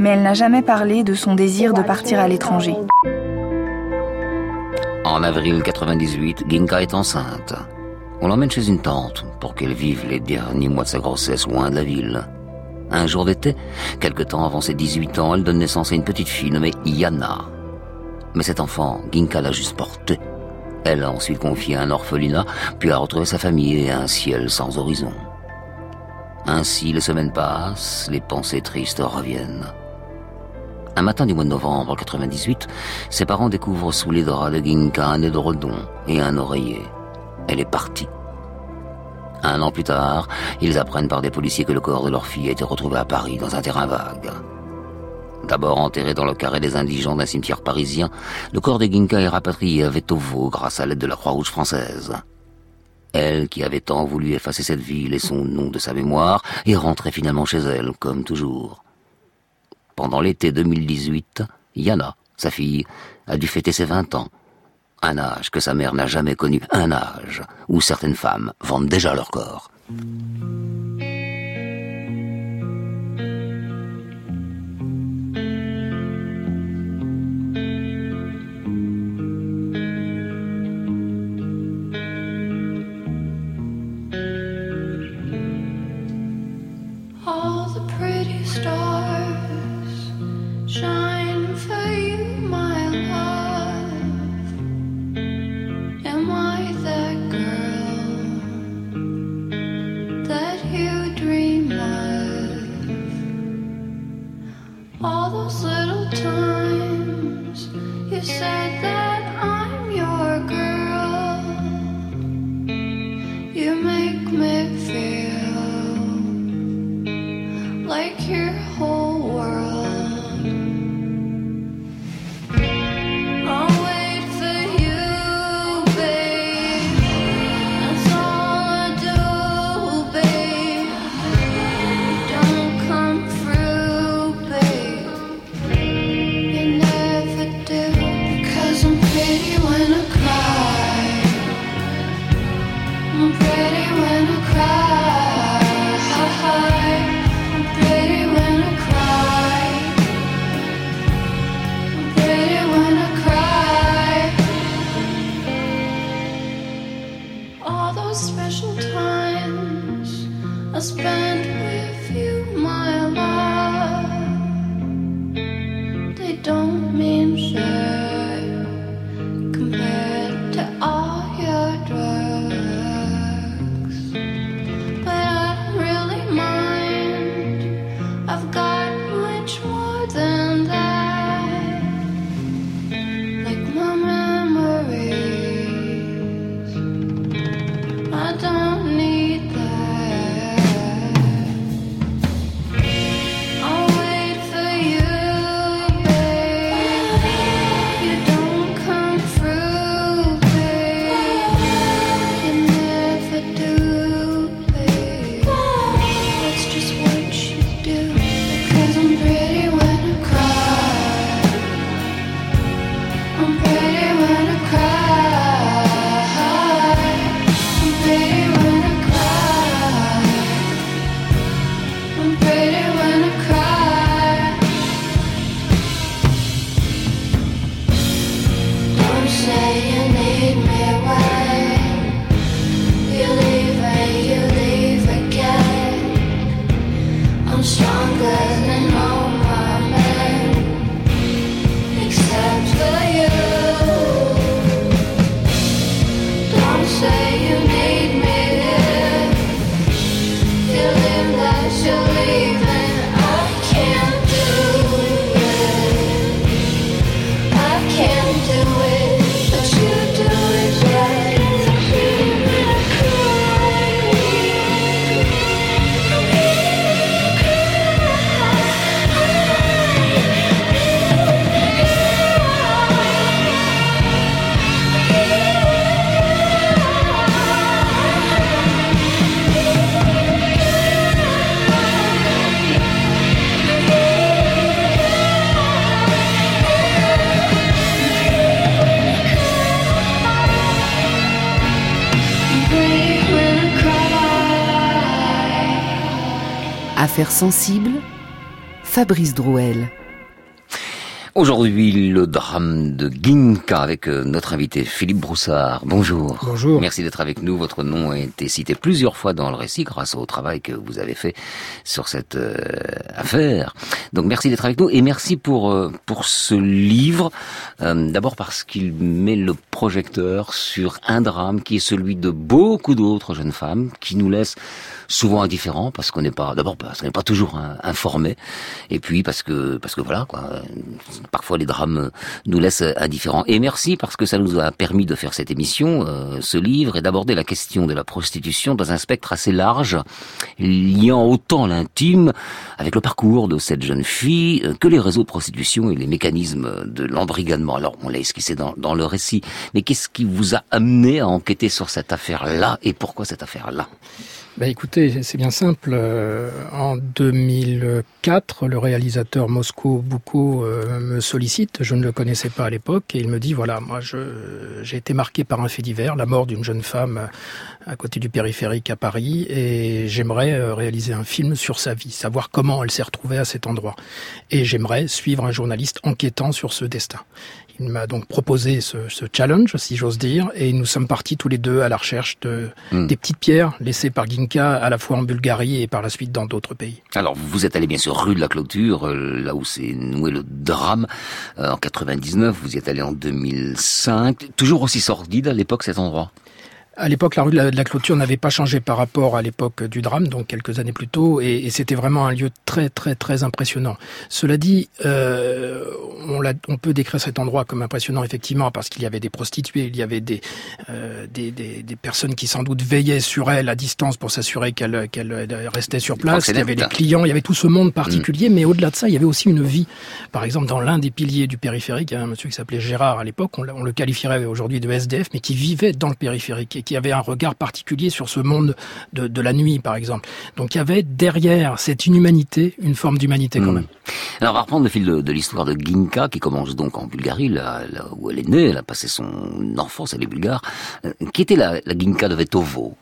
Mais elle n'a jamais parlé de son désir de partir à l'étranger. En avril 98, Ginka est enceinte. On l'emmène chez une tante pour qu'elle vive les derniers mois de sa grossesse loin de la ville. Un jour d'été, quelque temps avant ses 18 ans, elle donne naissance à une petite fille nommée Yana. Mais cet enfant, Ginka l'a juste porté. Elle a ensuite confié un orphelinat, puis a retrouvé sa famille et un ciel sans horizon. Ainsi, les semaines passent, les pensées tristes reviennent. Un matin du mois de novembre 98, ses parents découvrent sous les draps de Ginka un édredon et un oreiller. Elle est partie. Un an plus tard, ils apprennent par des policiers que le corps de leur fille a été retrouvé à Paris dans un terrain vague. D'abord enterré dans le carré des indigents d'un cimetière parisien, le corps de Ginka est rapatrié à Vetovo grâce à l'aide de la Croix-Rouge française. Elle, qui avait tant voulu effacer cette ville et son nom de sa mémoire, est rentrée finalement chez elle, comme toujours. Pendant l'été 2018, Yana, sa fille, a dû fêter ses 20 ans un âge que sa mère n'a jamais connu, un âge où certaines femmes vendent déjà leur corps. compare. Affaires sensibles, Fabrice Drouel. Aujourd'hui, le drame de Ginka avec euh, notre invité Philippe Broussard. Bonjour. Bonjour. Merci d'être avec nous. Votre nom a été cité plusieurs fois dans le récit grâce au travail que vous avez fait sur cette euh, affaire. Donc merci d'être avec nous et merci pour euh, pour ce livre. D'abord parce qu'il met le projecteur sur un drame qui est celui de beaucoup d'autres jeunes femmes qui nous laissent souvent indifférents parce qu'on n'est pas d'abord parce qu'on n'est pas toujours informé et puis parce que parce que voilà quoi parfois les drames nous laissent indifférents et merci parce que ça nous a permis de faire cette émission euh, ce livre et d'aborder la question de la prostitution dans un spectre assez large liant autant l'intime avec le parcours de cette jeune fille euh, que les réseaux de prostitution et les mécanismes de l'embrigadement alors on l'a esquissé dans, dans le récit mais qu'est-ce qui vous a amené à enquêter sur cette affaire là et pourquoi cette affaire là bah écoutez, c'est bien simple. Euh, en 2004, le réalisateur Moscow Bouko euh, me sollicite. Je ne le connaissais pas à l'époque et il me dit voilà, moi, j'ai été marqué par un fait divers, la mort d'une jeune femme euh, à côté du périphérique à Paris, et j'aimerais réaliser un film sur sa vie, savoir comment elle s'est retrouvée à cet endroit. Et j'aimerais suivre un journaliste enquêtant sur ce destin. Il m'a donc proposé ce, challenge, si j'ose dire, et nous sommes partis tous les deux à la recherche de, hmm. des petites pierres laissées par Ginka à la fois en Bulgarie et par la suite dans d'autres pays. Alors, vous êtes allé bien sûr rue de la Clôture, euh, là où s'est noué le drame euh, en 99. Vous y êtes allé en 2005. Toujours aussi sordide à l'époque cet endroit? À l'époque, la rue de la, Clôture n'avait pas changé par rapport à l'époque du drame, donc quelques années plus tôt, et, c'était vraiment un lieu très très très impressionnant. Cela dit, euh, on, on, peut décrire cet endroit comme impressionnant effectivement parce qu'il y avait des prostituées, il y avait des, euh, des, des, des, personnes qui sans doute veillaient sur elle à distance pour s'assurer qu'elle qu'elle restait sur place. Il y avait des clients, il y avait tout ce monde particulier, mm. mais au-delà de ça, il y avait aussi une vie. Par exemple, dans l'un des piliers du périphérique, il y avait un monsieur qui s'appelait Gérard à l'époque, on, on, le qualifierait aujourd'hui de SDF, mais qui vivait dans le périphérique qui avait un regard particulier sur ce monde de, la nuit, par exemple. Donc il y avait derrière cette inhumanité une forme d'humanité quand hmm. même. Alors on va reprendre le fil de, l'histoire de Ginka qui commence donc en Bulgarie, là, où elle est née, elle a passé son enfance, elle est bulgare. Euh, qui était la, la Ginka de Vetovo?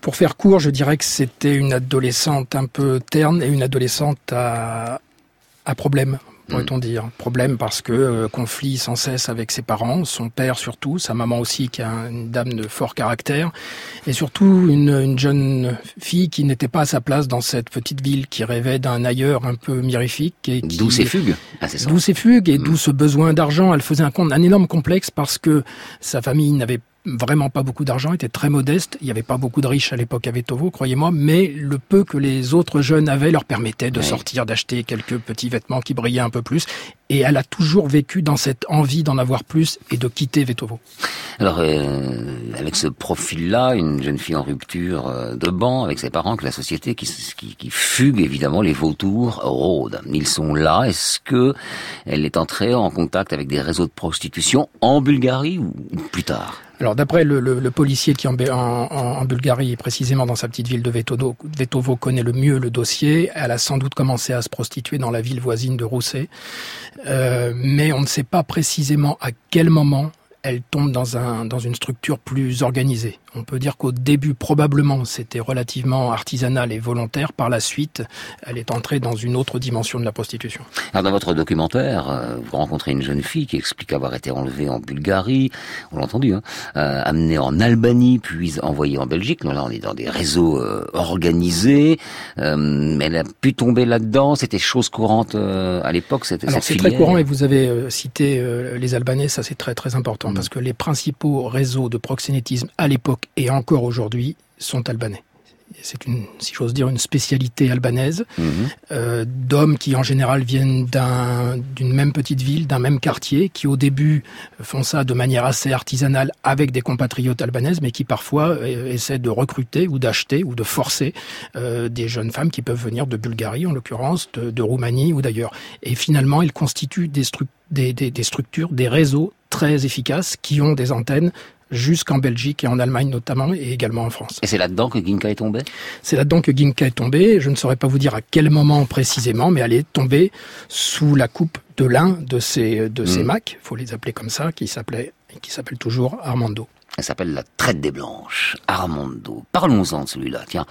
Pour faire court, je dirais que c'était une adolescente un peu terne et une adolescente à, à problème pourrait-on dire. Problème parce que euh, conflit sans cesse avec ses parents, son père surtout, sa maman aussi qui a une dame de fort caractère, et surtout une, une jeune fille qui n'était pas à sa place dans cette petite ville, qui rêvait d'un ailleurs un peu mirifique. Et qui, d'où ses fugues. Ah, d'où ses fugues et d'où ce besoin d'argent. Elle faisait un, un énorme complexe parce que sa famille n'avait vraiment pas beaucoup d'argent, était très modeste. Il n'y avait pas beaucoup de riches à l'époque à Vetovo, croyez-moi, mais le peu que les autres jeunes avaient leur permettait de sortir, d'acheter quelques petits vêtements qui brillaient un peu plus. Et elle a toujours vécu dans cette envie d'en avoir plus et de quitter Vetovo. Alors, euh, avec ce profil-là, une jeune fille en rupture euh, de banc avec ses parents, que la société qui, qui, qui fugue évidemment les vautours rôde. Ils sont là. Est-ce que elle est entrée en contact avec des réseaux de prostitution en Bulgarie ou plus tard? Alors d'après le, le, le, policier qui en, en, en, Bulgarie, précisément dans sa petite ville de Vetovo, Vetovo, connaît le mieux le dossier, elle a sans doute commencé à se prostituer dans la ville voisine de Rousset, mais on ne sait pas précisément à quel moment elle tombe dans, un, dans une structure plus organisée. On peut dire qu'au début, probablement, c'était relativement artisanal et volontaire. Par la suite, elle est entrée dans une autre dimension de la prostitution. Alors dans votre documentaire, euh, vous rencontrez une jeune fille qui explique avoir été enlevée en Bulgarie, on l'a entendu, hein, euh, amenée en Albanie, puis envoyée en Belgique. là, on est dans des réseaux euh, organisés. Euh, elle a pu tomber là-dedans. C'était chose courante à l'époque. C'était c'est très courant et vous avez cité les Albanais. Ça, c'est très très important parce que les principaux réseaux de proxénétisme à l'époque et encore aujourd'hui sont albanais. C'est une, si j'ose dire, une spécialité albanaise mhm. euh, d'hommes qui en général viennent d'une même petite ville, d'un même quartier, qui au début font ça de manière assez artisanale avec des compatriotes albanaises, mais qui parfois euh, essaient de recruter ou d'acheter ou de forcer euh, des jeunes femmes qui peuvent venir de Bulgarie, en l'occurrence, de, de, Roumanie ou d'ailleurs. Et finalement, ils constituent des, des, des, des structures, des réseaux très efficaces qui ont des antennes jusqu'en Belgique et en Allemagne notamment, et également en France. Et c'est là-dedans que Ginka est tombée C'est là-dedans que Ginka est tombée. Je ne saurais pas vous dire à quel moment précisément, mais elle est tombée sous la coupe de l'un de ces de ces hmm. Macs, faut les appeler comme ça, qui s'appelait qui s'appelle toujours Armando. Elle s'appelle La Traite des Blanches, Armando. Parlons-en de celui-là. Tiens,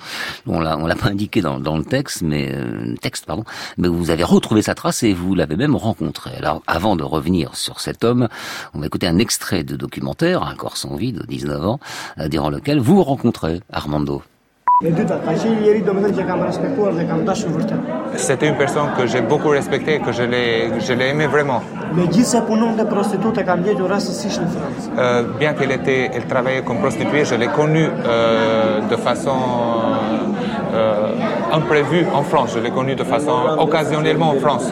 on l'a, on l'a pas indiqué dans, le texte, mais euh, texte, pardon. Mais vous avez retrouvé sa trace et vous l'avez même rencontré. Alors, avant de revenir sur cet homme, on va écouter un extrait de documentaire, Un corps sans vie de 19 ans, euh, durant lequel vous rencontrez Armando. C'était une personne que j'ai beaucoup respectée, que je l'ai, je l'ai aimé vraiment. Euh, bien qu'elle était, elle travaillait comme prostituée, je l'ai connue euh, de façon euh, imprévue en France. Je l'ai connue de façon occasionnellement en France.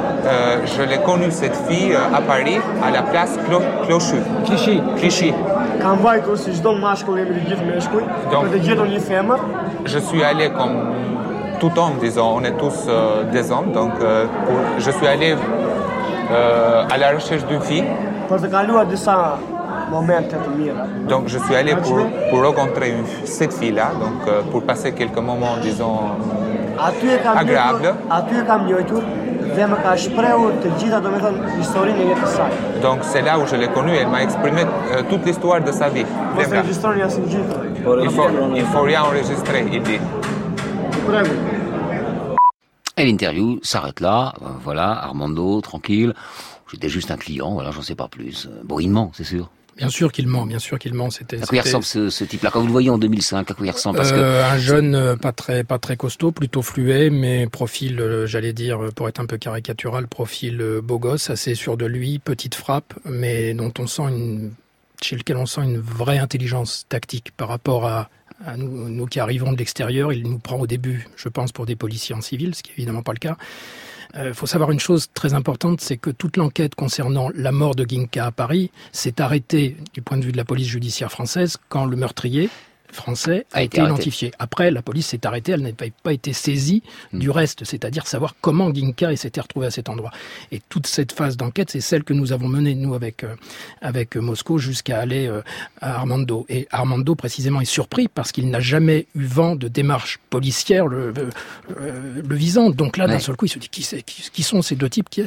Euh, je l'ai connue, cette fille, euh, à Paris, à la place Clo Clochu. Clichy. Clichy. Donc, je suis allé comme tout homme, disons, on est tous euh, des hommes, donc euh, pour, je suis allé euh, à la recherche d'une fille. Donc je suis allé pour, pour rencontrer une, cette fille-là, donc euh, pour passer quelques moments, disons, agréables. Donc c'est là où je l'ai connue, elle m'a exprimé euh, toute l'histoire de sa vie. Il faut, il faut rien enregistrer, il dit. Et l'interview s'arrête là, euh, voilà, Armando, tranquille. J'étais juste un client, voilà, j'en sais pas plus. Bon, il ment, c'est sûr. Bien sûr qu'il ment, bien sûr qu'il ment. C'était. À quoi il ressemble ce, ce type-là Quand vous le voyez en 2005, à quoi il ressemble? Parce euh, que... Un jeune euh, pas très pas très costaud, plutôt fluet, mais profil, euh, j'allais dire, pour être un peu caricatural, profil beau gosse, assez sûr de lui, petite frappe, mais dont on sent une, chez lequel on sent une vraie intelligence tactique par rapport à, à nous, nous qui arrivons de l'extérieur. Il nous prend au début, je pense, pour des policiers en civil, ce qui est évidemment pas le cas. Il euh, faut savoir une chose très importante, c'est que toute l'enquête concernant la mort de Ginka à Paris s'est arrêtée du point de vue de la police judiciaire française quand le meurtrier français a, été, identifié. Après, la police s'est arrêtée, elle n'a pas été saisie hmm. du reste, c'est-à-dire savoir comment Ginka s'était retrouvé à cet endroit. Et toute cette phase d'enquête, c'est celle que nous avons menée, nous, avec, euh, avec Moscou, jusqu'à aller euh, à Armando. Et Armando, précisément, est surpris parce qu'il n'a jamais eu vent de démarche policière le, euh, le visant. Donc là, d'un seul coup, il se dit qui, qui, qui sont ces deux types? Qui,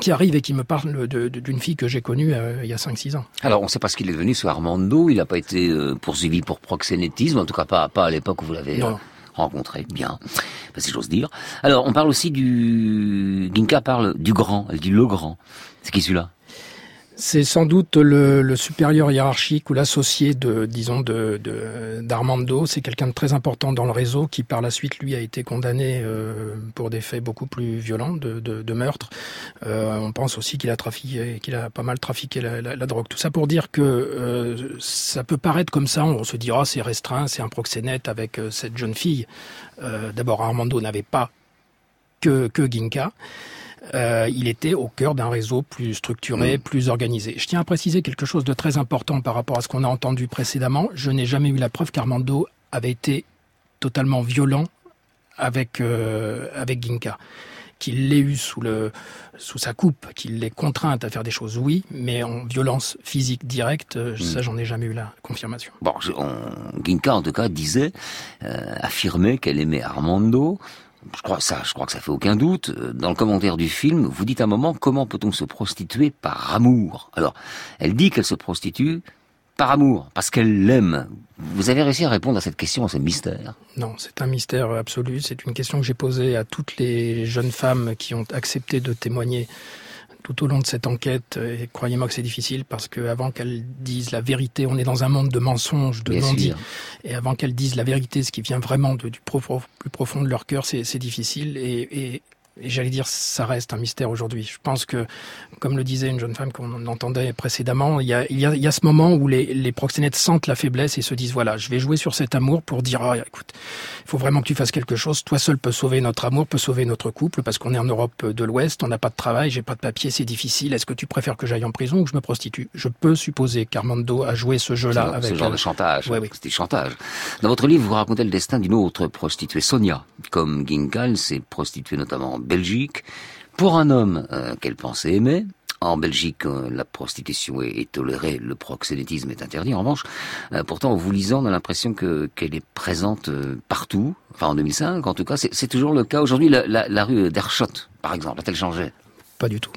qui arrive et qui me parle d'une fille que j'ai connue euh, il y a 5-6 ans. Alors, on ne sait pas ce qu'il est devenu, ce Armando. Il n'a pas été euh, poursuivi pour proxénétisme, en tout cas pas, pas à l'époque où vous l'avez euh, rencontré. Bien, si j'ose dire. Alors, on parle aussi du... Ginka parle du grand, elle dit le grand. C'est qui celui-là? C'est sans doute le, supérieur hiérarchique ou l'associé de, disons, de d'Armando. C'est quelqu'un de très important dans le réseau qui, par la suite, lui, a été condamné euh, pour des faits beaucoup plus violents de, de, meurtre. Euh, on pense aussi qu'il a trafiqué, qu'il a pas mal trafiqué la, drogue. Tout ça pour dire que euh, ça peut paraître comme ça. On se dira, c'est restreint, c'est un proxénète avec cette jeune fille. D'abord, Armando n'avait pas que, que Ginka. Euh, il était au cœur d'un réseau plus structuré, mm. plus organisé. Je tiens à préciser quelque chose de très important par rapport à ce qu'on a entendu précédemment. Je n'ai jamais eu la preuve qu'Armando avait été totalement violent avec euh, avec Ginka. Qu'il l'ait eu sous le sous sa coupe, qu'il l'ait contrainte à faire des choses, oui, mais en violence physique directe, euh, ça mm. j'en ai jamais eu la confirmation. Bon, Ginka en tout cas disait, affirmait qu'elle aimait Armando, je crois ça, je crois que ça fait aucun doute. Euh, dans le commentaire du film, vous dites un moment comment peut-on se prostituer par amour? Alors, elle dit qu'elle se prostitue par amour, parce qu'elle l'aime. Vous avez réussi à répondre à cette question, à ce mystère? Non, c'est un mystère absolu. C'est une question que j'ai posée à toutes les jeunes femmes qui ont accepté de témoigner tout au long de cette enquête. Et croyez-moi que c'est difficile parce que avant qu'elles disent la vérité, on est dans un monde de mensonges, de non-dits. Et avant qu'elles disent la vérité, ce qui vient vraiment du plus profond de leur cœur, c'est difficile. Et, et, et j'allais dire, ça reste un mystère aujourd'hui. Je pense que, comme le disait une jeune femme qu'on entendait précédemment, il y a, il y a, il y a ce moment où les, les, proxénètes sentent la faiblesse et se disent, voilà, je vais jouer sur cet amour pour dire, oh, écoute, il faut vraiment que tu fasses quelque chose. Toi seul peux sauver notre amour, peut sauver notre couple, parce qu'on est en Europe de l'Ouest, on n'a pas de travail, j'ai pas de papier, c'est difficile. Est-ce que tu préfères que j'aille en prison ou que je me prostitue? Je peux supposer qu'Armando a joué ce jeu-là avec ce genre de chantage. Oui, oui. C'était chantage. Dans votre livre, vous racontez le destin d'une autre prostituée, Sonia. Comme Ginkal s'est prostituée notamment Belgique, pour un homme euh, qu'elle pensait aimer. En Belgique, euh, la prostitution est, tolérée, le proxénétisme est interdit. En revanche, euh, pourtant, en vous lisant, on a l'impression que qu'elle est présente partout. Enfin, en 2005, en tout cas, c'est toujours le cas. Aujourd'hui, la, rue d'Erschot, par exemple, a-t-elle changé? Pas du tout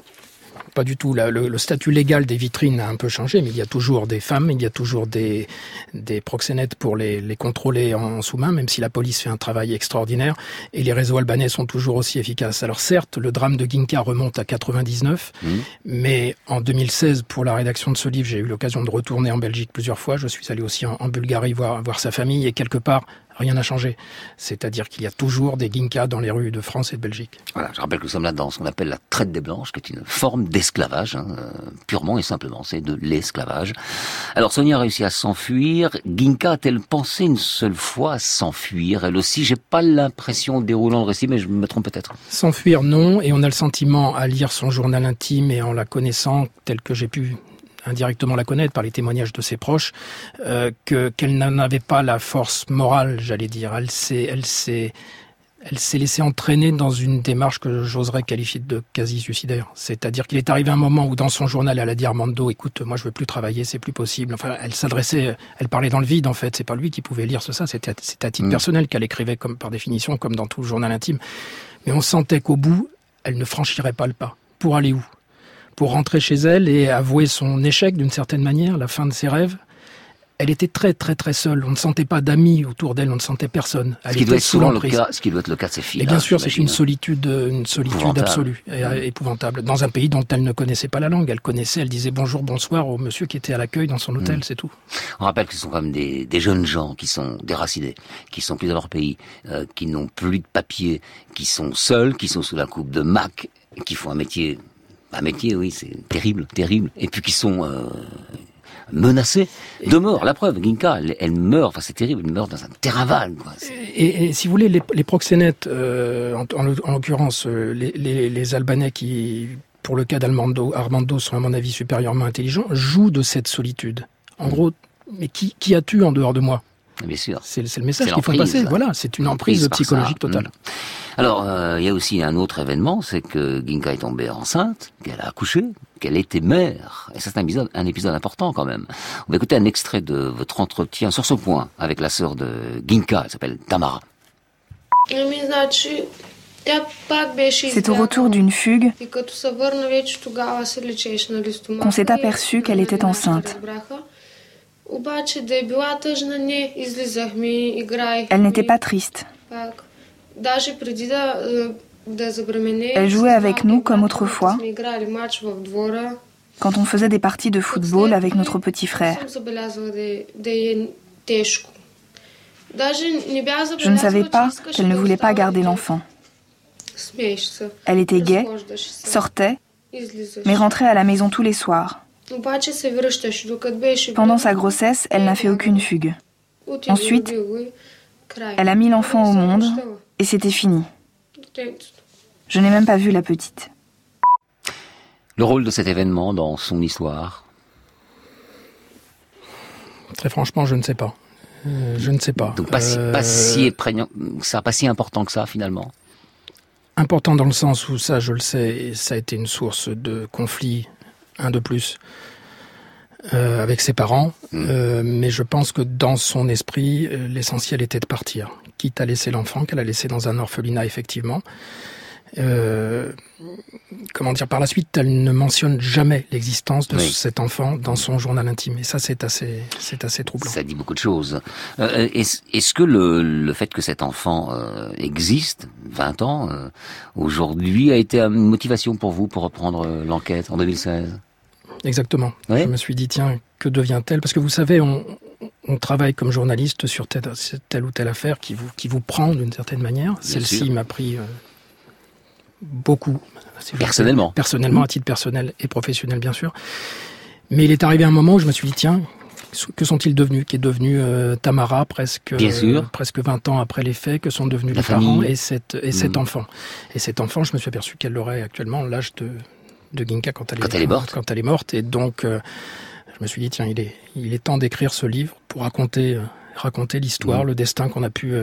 pas du tout. Le, statut légal des vitrines a un peu changé, mais il y a toujours des femmes, il y a toujours des, des proxénètes pour les, les contrôler en sous-main, même si la police fait un travail extraordinaire. Et les réseaux albanais sont toujours aussi efficaces. Alors certes, le drame de Ginka remonte à 99, mmh. mais en 2016, pour la rédaction de ce livre, j'ai eu l'occasion de retourner en Belgique plusieurs fois. Je suis allé aussi en, en Bulgarie voir, voir sa famille, et quelque part, rien n'a changé. C'est-à-dire qu'il y a toujours des Ginkas dans les rues de France et de Belgique. Voilà, je rappelle que nous sommes là dans ce qu'on appelle la traite des blanches, qui est une forme d'esclavage, hein, euh, purement et simplement, c'est de l'esclavage. Alors Sonia a réussi à s'enfuir. Ginka a-t-elle pensé une seule fois à s'enfuir? Elle aussi, j'ai pas l'impression, déroulant le récit, mais je me trompe peut-être. S'enfuir, non, et on a le sentiment à lire son journal intime et en la connaissant tel que j'ai pu indirectement la connaître par les témoignages de ses proches, euh, que qu'elle n'en avait pas la force morale, j'allais dire. Elle s'est, elle s'est, elle s'est laissée entraîner dans une démarche que j'oserais qualifier de quasi suicidaire. C'est-à-dire qu'il est arrivé un moment où dans son journal, elle a dit Armando, écoute, moi je veux plus travailler, c'est plus possible. Enfin, elle s'adressait, elle parlait dans le vide en fait. C'est pas lui qui pouvait lire ça. C'était, c'était à titre mm. personnel qu'elle écrivait comme par définition, comme dans tout le journal intime. Mais on sentait qu'au bout, elle ne franchirait pas le pas. Pour aller où? Pour rentrer chez elle et avouer son échec d'une certaine manière, la fin de ses rêves. Elle était très très très seule. On ne sentait pas d'amis autour d'elle, on ne sentait personne. Elle ce qui doit être souvent le cas, ce qui doit être le cas de ses filles. Et bien sûr, c'est une solitude, une solitude absolue, et euh, épouvantable. Dans un pays dont elle ne connaissait pas la langue, elle connaissait, elle disait bonjour, bonsoir au monsieur qui était à l'accueil dans son mm. hôtel, c'est tout. On rappelle que ce sont comme des, des, jeunes gens qui sont déracinés, qui sont plus dans leur pays, euh, qui n'ont plus de papier, qui sont seuls, qui sont sous la coupe de Mac, qui font un métier un métier, oui, c'est terrible, terrible. Et puis qui sont euh, menacés de mort. La preuve, Ginka, elle, meurt, enfin c'est terrible, elle meurt dans un terrain vague. Et, si vous voulez, les, proxénètes, euh, en, l'occurrence euh, les, Albanais qui, pour le cas d'Armando, Armando sont à mon avis supérieurement intelligents, jouent de cette solitude. En gros, mais qui, qui as-tu en dehors de moi? Bien sûr. C'est le message qu'il faut passer. Voilà, c'est une emprise psychologique totale. Mm. Alors, euh, il y a aussi un autre événement, c'est que Ginka est tombée enceinte, qu'elle a accouché, qu'elle était mère. Et ça, c'est un épisode, un épisode important quand même. On va écouter un extrait de votre entretien sur ce point avec la sœur de Ginka, elle s'appelle Tamara. C'est au retour d'une fugue qu'on s'est aperçu qu'elle était enceinte. Elle n'était pas triste. Elle jouait avec nous comme autrefois, quand on faisait des parties de football avec notre petit frère. Je ne savais pas qu'elle ne voulait pas garder l'enfant. Elle était gaie, sortait, mais rentrait à la maison tous les soirs. Pendant sa grossesse, elle n'a fait aucune fugue. Ensuite, elle a mis l'enfant au monde et c'était fini. Je n'ai même pas vu la petite. Le rôle de cet événement dans son histoire Très franchement, je ne sais pas. Euh, je ne sais pas. Donc pas, si, pas si euh, ça pas si important que ça finalement. Important dans le sens où ça, je le sais, ça a été une source de conflit, un de plus, euh, avec ses parents. Mm. mais je pense que dans son esprit, l'essentiel était de partir, quitte à laisser l'enfant qu'elle a laissé dans un orphelinat effectivement. Euh, comment dire, par la suite, elle ne mentionne jamais l'existence de cet enfant dans son journal intime. Et ça, c'est assez, c'est assez troublant. Ça dit beaucoup de choses. Euh, est-ce, que le, le, fait que cet enfant euh, existe, 20 ans, aujourd'hui, a été une motivation pour vous pour reprendre l'enquête en 2016 Exactement. Je me suis dit, tiens, que devient-elle? Parce que vous savez, on, on travaille comme journaliste sur telle, telle, ou telle affaire qui vous, qui vous prend d'une certaine manière. Celle-ci m'a pris beaucoup. personnellement Personnellement, à titre personnel et professionnel, bien sûr. Mais il est arrivé un moment où je me suis dit, tiens, que sont-ils devenus? Qui est devenu euh, Tamara presque, presque 20 ans après les faits Que sont devenus les parents et, cet, et cet mm. enfant Et cet enfant, je me suis aperçu qu'elle aurait actuellement l'âge de, de Ginka quand elle, est, morte. Quand elle est morte. Et donc, euh, je me suis dit, tiens, il est, il est temps d'écrire ce livre pour raconter, euh, raconter l'histoire, mm. le destin qu'on a pu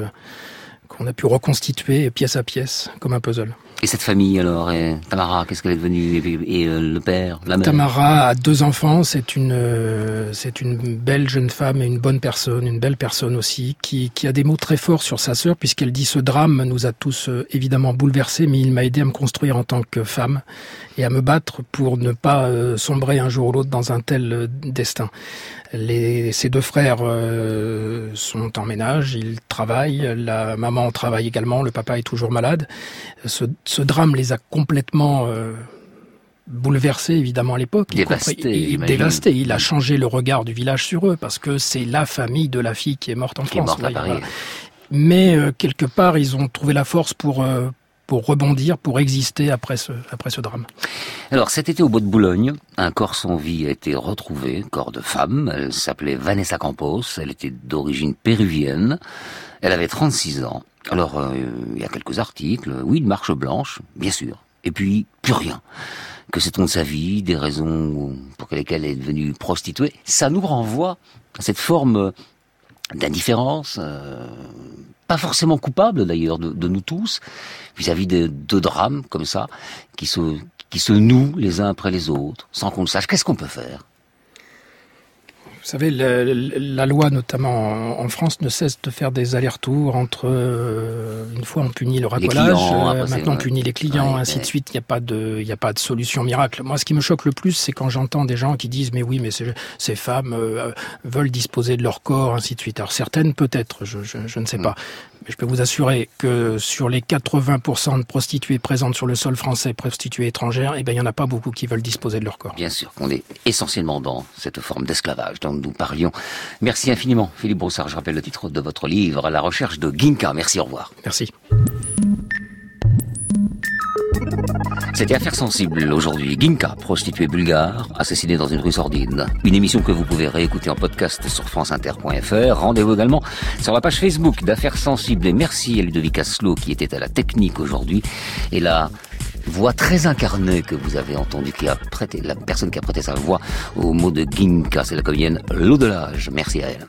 qu'on a pu reconstituer pièce à pièce comme un puzzle. Et cette famille alors, et Tamara, qu'est-ce qu'elle est devenue et, euh, le père, la mère? Tamara a deux enfants, c'est une euh, une belle jeune femme et une bonne personne, une belle personne aussi, qui, qui a des mots très forts sur sa sœur puisqu'elle dit ce drame nous a tous euh, évidemment bouleversés, mais il m'a aidé à me construire en tant que femme et à me battre pour ne pas sombrer un jour ou l'autre dans un tel destin. Les, ses deux frères sont en ménage, ils travaillent, la maman travaille également, le papa est toujours malade. Ce, ce drame les a complètement euh, bouleversés, évidemment, à l'époque. Dévastés. Dévasté. Il a changé le regard du village sur eux, parce que c'est la famille de la fille qui est morte en France. Mais euh, quelque part, ils ont trouvé la force pour, euh, pour rebondir, pour exister après ce, après ce drame. Alors cet été au bois de Boulogne, un corps sans vie a été retrouvé, corps de femme. Elle s'appelait Vanessa Campos, elle était d'origine péruvienne, elle avait 36 ans. Alors, euh, il y a quelques articles, oui, une marche blanche, bien sûr, et puis plus rien. Que sait-on de sa vie, des raisons pour lesquelles elle est devenue prostituée? Ça nous renvoie à cette forme d'indifférence, euh, pas forcément coupable d'ailleurs de, nous tous, vis-à-vis de, de, drames comme ça, qui se, nouent les uns après les autres, sans qu'on le sache. Qu'est-ce qu'on peut faire? Vous savez, la, loi, notamment en, France, ne cesse de faire des allers-retours entre euh, une fois on punit le racolage, euh, maintenant on punit les clients, ainsi de suite. Il n'y a pas de, il a pas de solution miracle. Moi, ce qui me choque le plus, c'est quand j'entends des gens qui disent mais oui, mais ces femmes euh, veulent disposer de leur corps, ainsi de suite. Alors certaines peut-être, je, je, je, ne sais mm. Je peux vous assurer que sur les 80% de prostituées présentes sur le sol français, prostituées étrangères, eh ben, il n'y en a pas beaucoup qui veulent disposer de leur corps. Bien sûr qu'on est essentiellement dans cette forme d'esclavage dont nous parlions. Merci infiniment, Philippe Broussard. Je rappelle le titre de votre livre, À la recherche de Ginka. Merci, au revoir. Merci. C'était Affaire sensible aujourd'hui. Ginka, prostituée bulgare, assassinée dans une rue sordide. Une émission que vous pouvez réécouter en podcast sur franceinter.fr. Rendez-vous également sur la page Facebook d'Affaires sensibles. Et merci à Ludovic Aslo qui était à la technique aujourd'hui. Et la voix très incarnée que vous avez entendue, qui a prêté, la personne qui a prêté sa voix au mot de Ginka, c'est la comédienne L'Au-delage. Merci à elle.